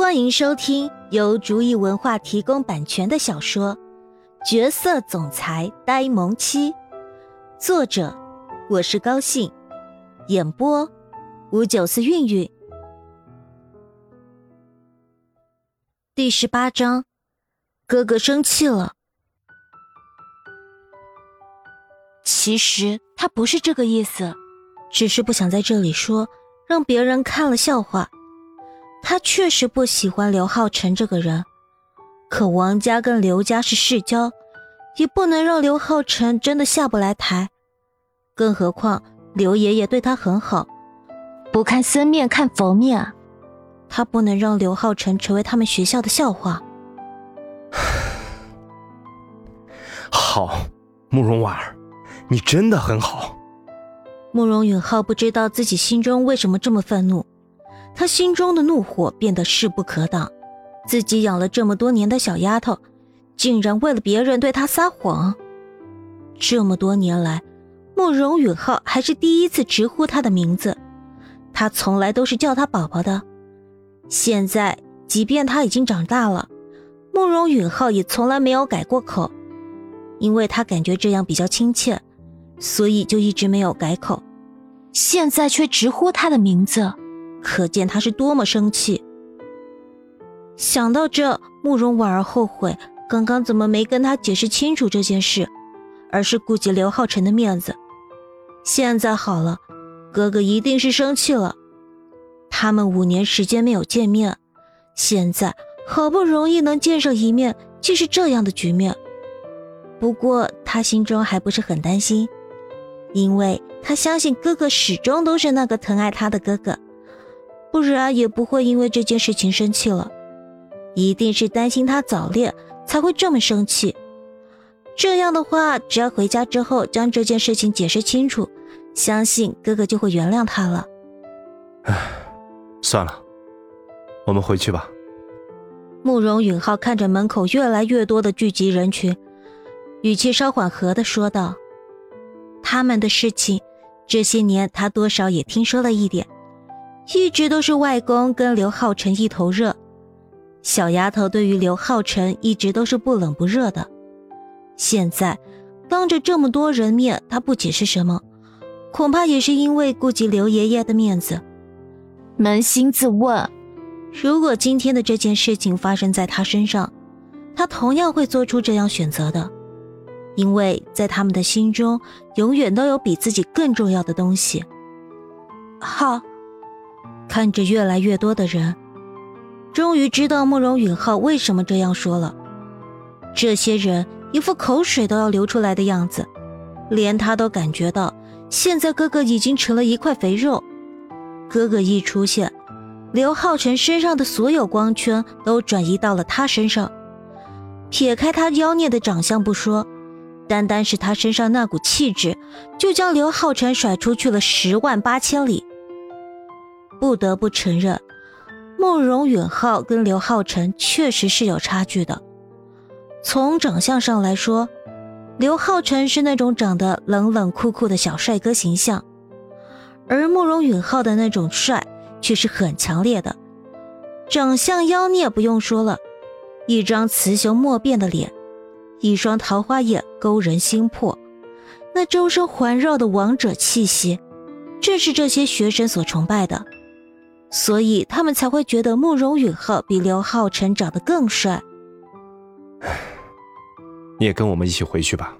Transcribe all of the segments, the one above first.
欢迎收听由竹意文化提供版权的小说《角色总裁呆萌妻》，作者我是高兴，演播五九四韵韵。第十八章，哥哥生气了。其实他不是这个意思，只是不想在这里说，让别人看了笑话。他确实不喜欢刘浩辰这个人，可王家跟刘家是世交，也不能让刘浩辰真的下不来台。更何况刘爷爷对他很好，不看僧面看佛面，他不能让刘浩辰成为他们学校的笑话。好，慕容婉儿，你真的很好。慕容允浩不知道自己心中为什么这么愤怒。他心中的怒火变得势不可挡，自己养了这么多年的小丫头，竟然为了别人对他撒谎。这么多年来，慕容允浩还是第一次直呼他的名字，他从来都是叫他宝宝的。现在，即便他已经长大了，慕容允浩也从来没有改过口，因为他感觉这样比较亲切，所以就一直没有改口。现在却直呼他的名字。可见他是多么生气。想到这，慕容婉儿后悔刚刚怎么没跟他解释清楚这件事，而是顾及刘浩辰的面子。现在好了，哥哥一定是生气了。他们五年时间没有见面，现在好不容易能见上一面，竟是这样的局面。不过他心中还不是很担心，因为他相信哥哥始终都是那个疼爱他的哥哥。不然也不会因为这件事情生气了，一定是担心他早恋才会这么生气。这样的话，只要回家之后将这件事情解释清楚，相信哥哥就会原谅他了。唉，算了，我们回去吧。慕容允浩看着门口越来越多的聚集人群，语气稍缓和的说道：“他们的事情，这些年他多少也听说了一点。”一直都是外公跟刘浩辰一头热，小丫头对于刘浩辰一直都是不冷不热的。现在当着这么多人面，他不解释什么，恐怕也是因为顾及刘爷爷的面子。扪心自问，如果今天的这件事情发生在他身上，他同样会做出这样选择的，因为在他们的心中，永远都有比自己更重要的东西。好。看着越来越多的人，终于知道慕容允浩为什么这样说了。这些人一副口水都要流出来的样子，连他都感觉到，现在哥哥已经成了一块肥肉。哥哥一出现，刘浩辰身上的所有光圈都转移到了他身上。撇开他妖孽的长相不说，单单是他身上那股气质，就将刘浩辰甩出去了十万八千里。不得不承认，慕容允浩跟刘浩辰确实是有差距的。从长相上来说，刘浩辰是那种长得冷冷酷酷的小帅哥形象，而慕容允浩的那种帅却是很强烈的。长相妖孽不用说了，一张雌雄莫辨的脸，一双桃花眼勾人心魄，那周身环绕的王者气息，正是这些学生所崇拜的。所以他们才会觉得慕容允浩比刘浩辰长得更帅。你也跟我们一起回去吧。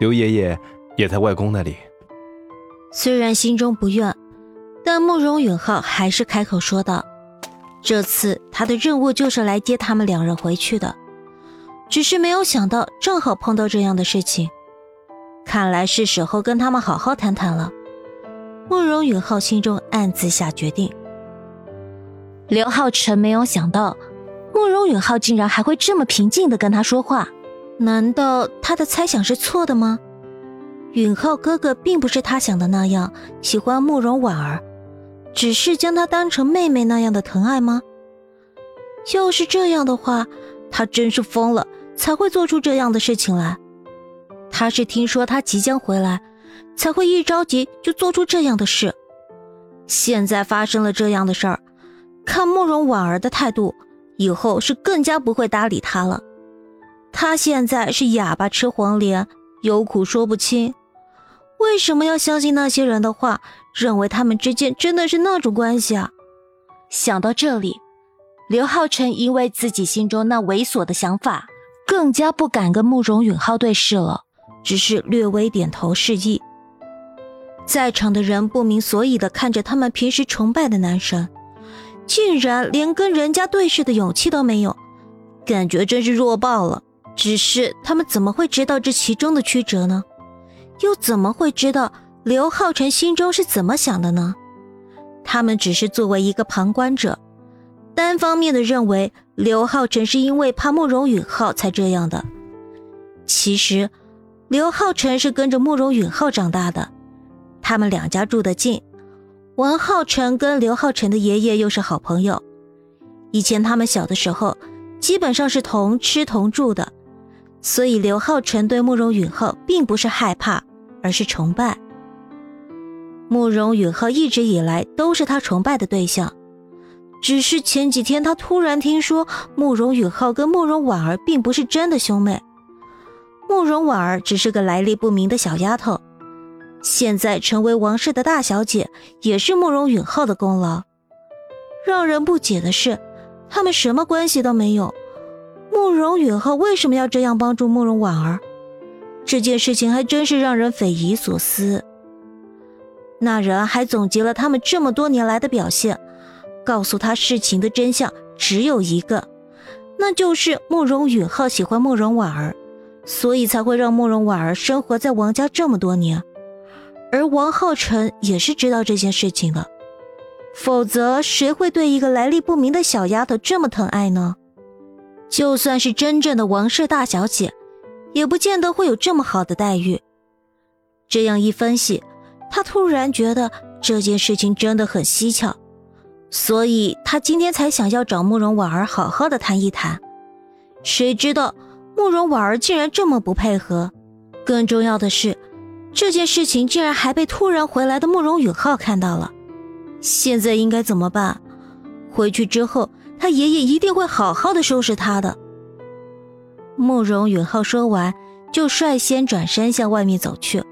刘爷爷也在外公那里。虽然心中不愿，但慕容允浩还是开口说道：“这次他的任务就是来接他们两人回去的，只是没有想到正好碰到这样的事情，看来是时候跟他们好好谈谈了。”慕容允浩心中暗自下决定。刘浩辰没有想到，慕容允浩竟然还会这么平静的跟他说话。难道他的猜想是错的吗？允浩哥哥并不是他想的那样喜欢慕容婉儿，只是将她当成妹妹那样的疼爱吗？要是这样的话，他真是疯了，才会做出这样的事情来。他是听说他即将回来。才会一着急就做出这样的事。现在发生了这样的事儿，看慕容婉儿的态度，以后是更加不会搭理他了。他现在是哑巴吃黄连，有苦说不清。为什么要相信那些人的话，认为他们之间真的是那种关系啊？想到这里，刘浩辰因为自己心中那猥琐的想法，更加不敢跟慕容允浩对视了，只是略微点头示意。在场的人不明所以的看着他们平时崇拜的男神，竟然连跟人家对视的勇气都没有，感觉真是弱爆了。只是他们怎么会知道这其中的曲折呢？又怎么会知道刘浩辰心中是怎么想的呢？他们只是作为一个旁观者，单方面的认为刘浩辰是因为怕慕容允浩才这样的。其实，刘浩辰是跟着慕容允浩长大的，他们两家住得近，王浩辰跟刘浩辰的爷爷又是好朋友，以前他们小的时候基本上是同吃同住的，所以刘浩辰对慕容允浩并不是害怕。而是崇拜。慕容允浩一直以来都是他崇拜的对象，只是前几天他突然听说慕容允浩跟慕容婉儿并不是真的兄妹，慕容婉儿只是个来历不明的小丫头，现在成为王室的大小姐也是慕容允浩的功劳。让人不解的是，他们什么关系都没有，慕容允浩为什么要这样帮助慕容婉儿？这件事情还真是让人匪夷所思。那人还总结了他们这么多年来的表现，告诉他事情的真相只有一个，那就是慕容允浩喜欢慕容婉儿，所以才会让慕容婉儿生活在王家这么多年。而王浩辰也是知道这件事情的，否则谁会对一个来历不明的小丫头这么疼爱呢？就算是真正的王氏大小姐。也不见得会有这么好的待遇。这样一分析，他突然觉得这件事情真的很蹊跷，所以他今天才想要找慕容婉儿好好的谈一谈。谁知道慕容婉儿竟然这么不配合，更重要的是，这件事情竟然还被突然回来的慕容允浩看到了。现在应该怎么办？回去之后，他爷爷一定会好好的收拾他的。慕容允浩说完，就率先转身向外面走去，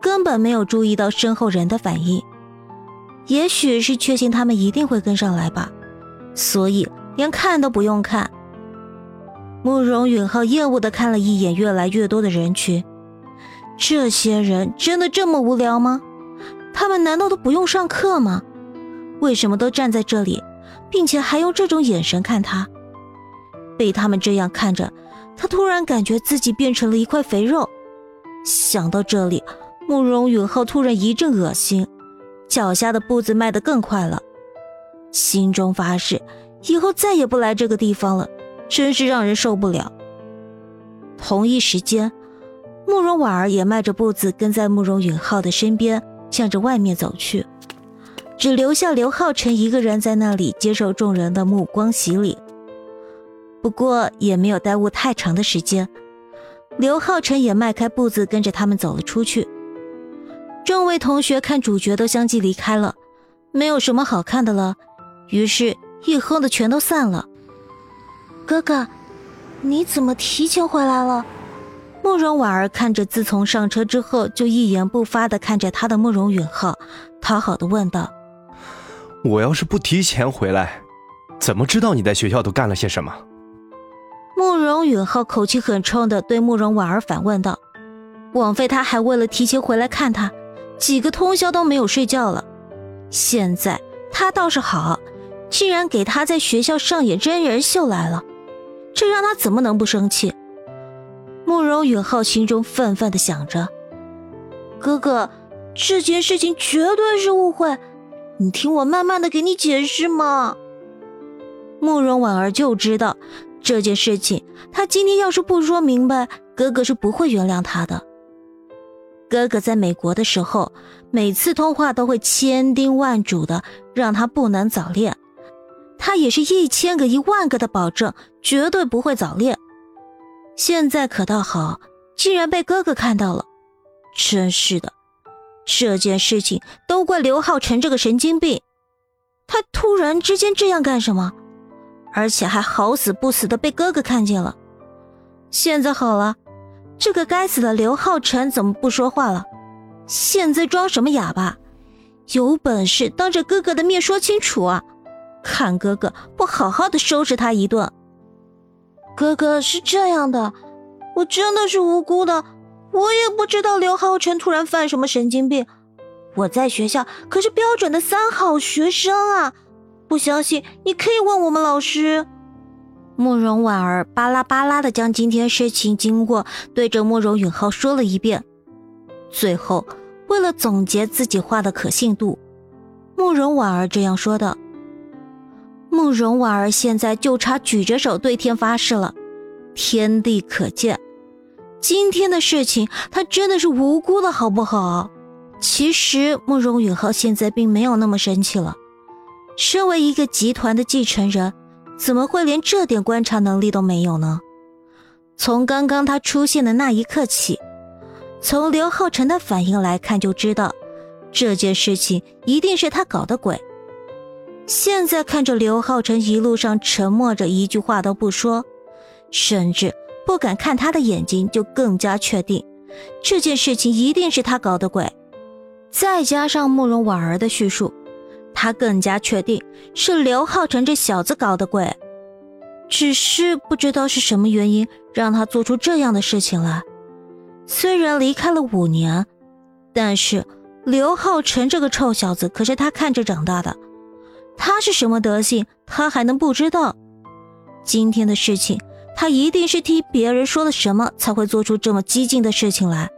根本没有注意到身后人的反应。也许是确信他们一定会跟上来吧，所以连看都不用看。慕容允浩厌恶地看了一眼越来越多的人群，这些人真的这么无聊吗？他们难道都不用上课吗？为什么都站在这里，并且还用这种眼神看他？被他们这样看着。他突然感觉自己变成了一块肥肉，想到这里，慕容允浩突然一阵恶心，脚下的步子迈得更快了，心中发誓以后再也不来这个地方了，真是让人受不了。同一时间，慕容婉儿也迈着步子跟在慕容允浩的身边，向着外面走去，只留下刘浩辰一个人在那里接受众人的目光洗礼。不过也没有耽误太长的时间，刘浩辰也迈开步子跟着他们走了出去。众位同学看主角都相继离开了，没有什么好看的了，于是一哼的全都散了。哥哥，你怎么提前回来了？慕容婉儿看着自从上车之后就一言不发的看着他的慕容允浩，讨好的问道：“我要是不提前回来，怎么知道你在学校都干了些什么？”慕容允浩口气很冲的对慕容婉儿反问道：“枉费他还为了提前回来看他，几个通宵都没有睡觉了。现在他倒是好，竟然给他在学校上演真人秀来了，这让他怎么能不生气？”慕容允浩心中愤愤的想着：“哥哥，这件事情绝对是误会，你听我慢慢的给你解释嘛。”慕容婉儿就知道。这件事情，他今天要是不说明白，哥哥是不会原谅他的。哥哥在美国的时候，每次通话都会千叮万嘱的让他不能早恋，他也是一千个一万个的保证，绝对不会早恋。现在可倒好，竟然被哥哥看到了，真是的，这件事情都怪刘浩辰这个神经病，他突然之间这样干什么？而且还好死不死的被哥哥看见了。现在好了，这个该死的刘浩辰怎么不说话了？现在装什么哑巴？有本事当着哥哥的面说清楚啊！看哥哥不好好的收拾他一顿。哥哥是这样的，我真的是无辜的，我也不知道刘浩辰突然犯什么神经病。我在学校可是标准的三好学生啊！不相信你可以问我们老师。慕容婉儿巴拉巴拉的将今天事情经过对着慕容允浩说了一遍，最后为了总结自己话的可信度，慕容婉儿这样说的。慕容婉儿现在就差举着手对天发誓了，天地可见，今天的事情她真的是无辜的，好不好？其实慕容允浩现在并没有那么生气了，身为一个集团的继承人，怎么会连这点观察能力都没有呢？从刚刚他出现的那一刻起，从刘浩辰的反应来看就知道，这件事情一定是他搞的鬼。现在看着刘浩辰一路上沉默着，一句话都不说，甚至不敢看他的眼睛，就更加确定这件事情一定是他搞的鬼。再加上慕容婉儿的叙述，他更加确定是刘浩辰这小子搞的鬼。只是不知道是什么原因让他做出这样的事情来。虽然离开了五年，但是刘浩辰这个臭小子可是他看着长大的。他是什么德行，他还能不知道？今天的事情，他一定是听别人说了什么，才会做出这么激进的事情来。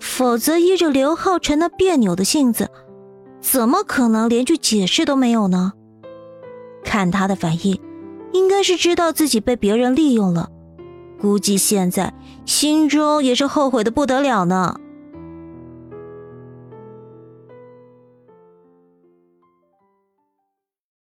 否则，依着刘浩辰那别扭的性子，怎么可能连句解释都没有呢？看他的反应，应该是知道自己被别人利用了，估计现在心中也是后悔的不得了呢。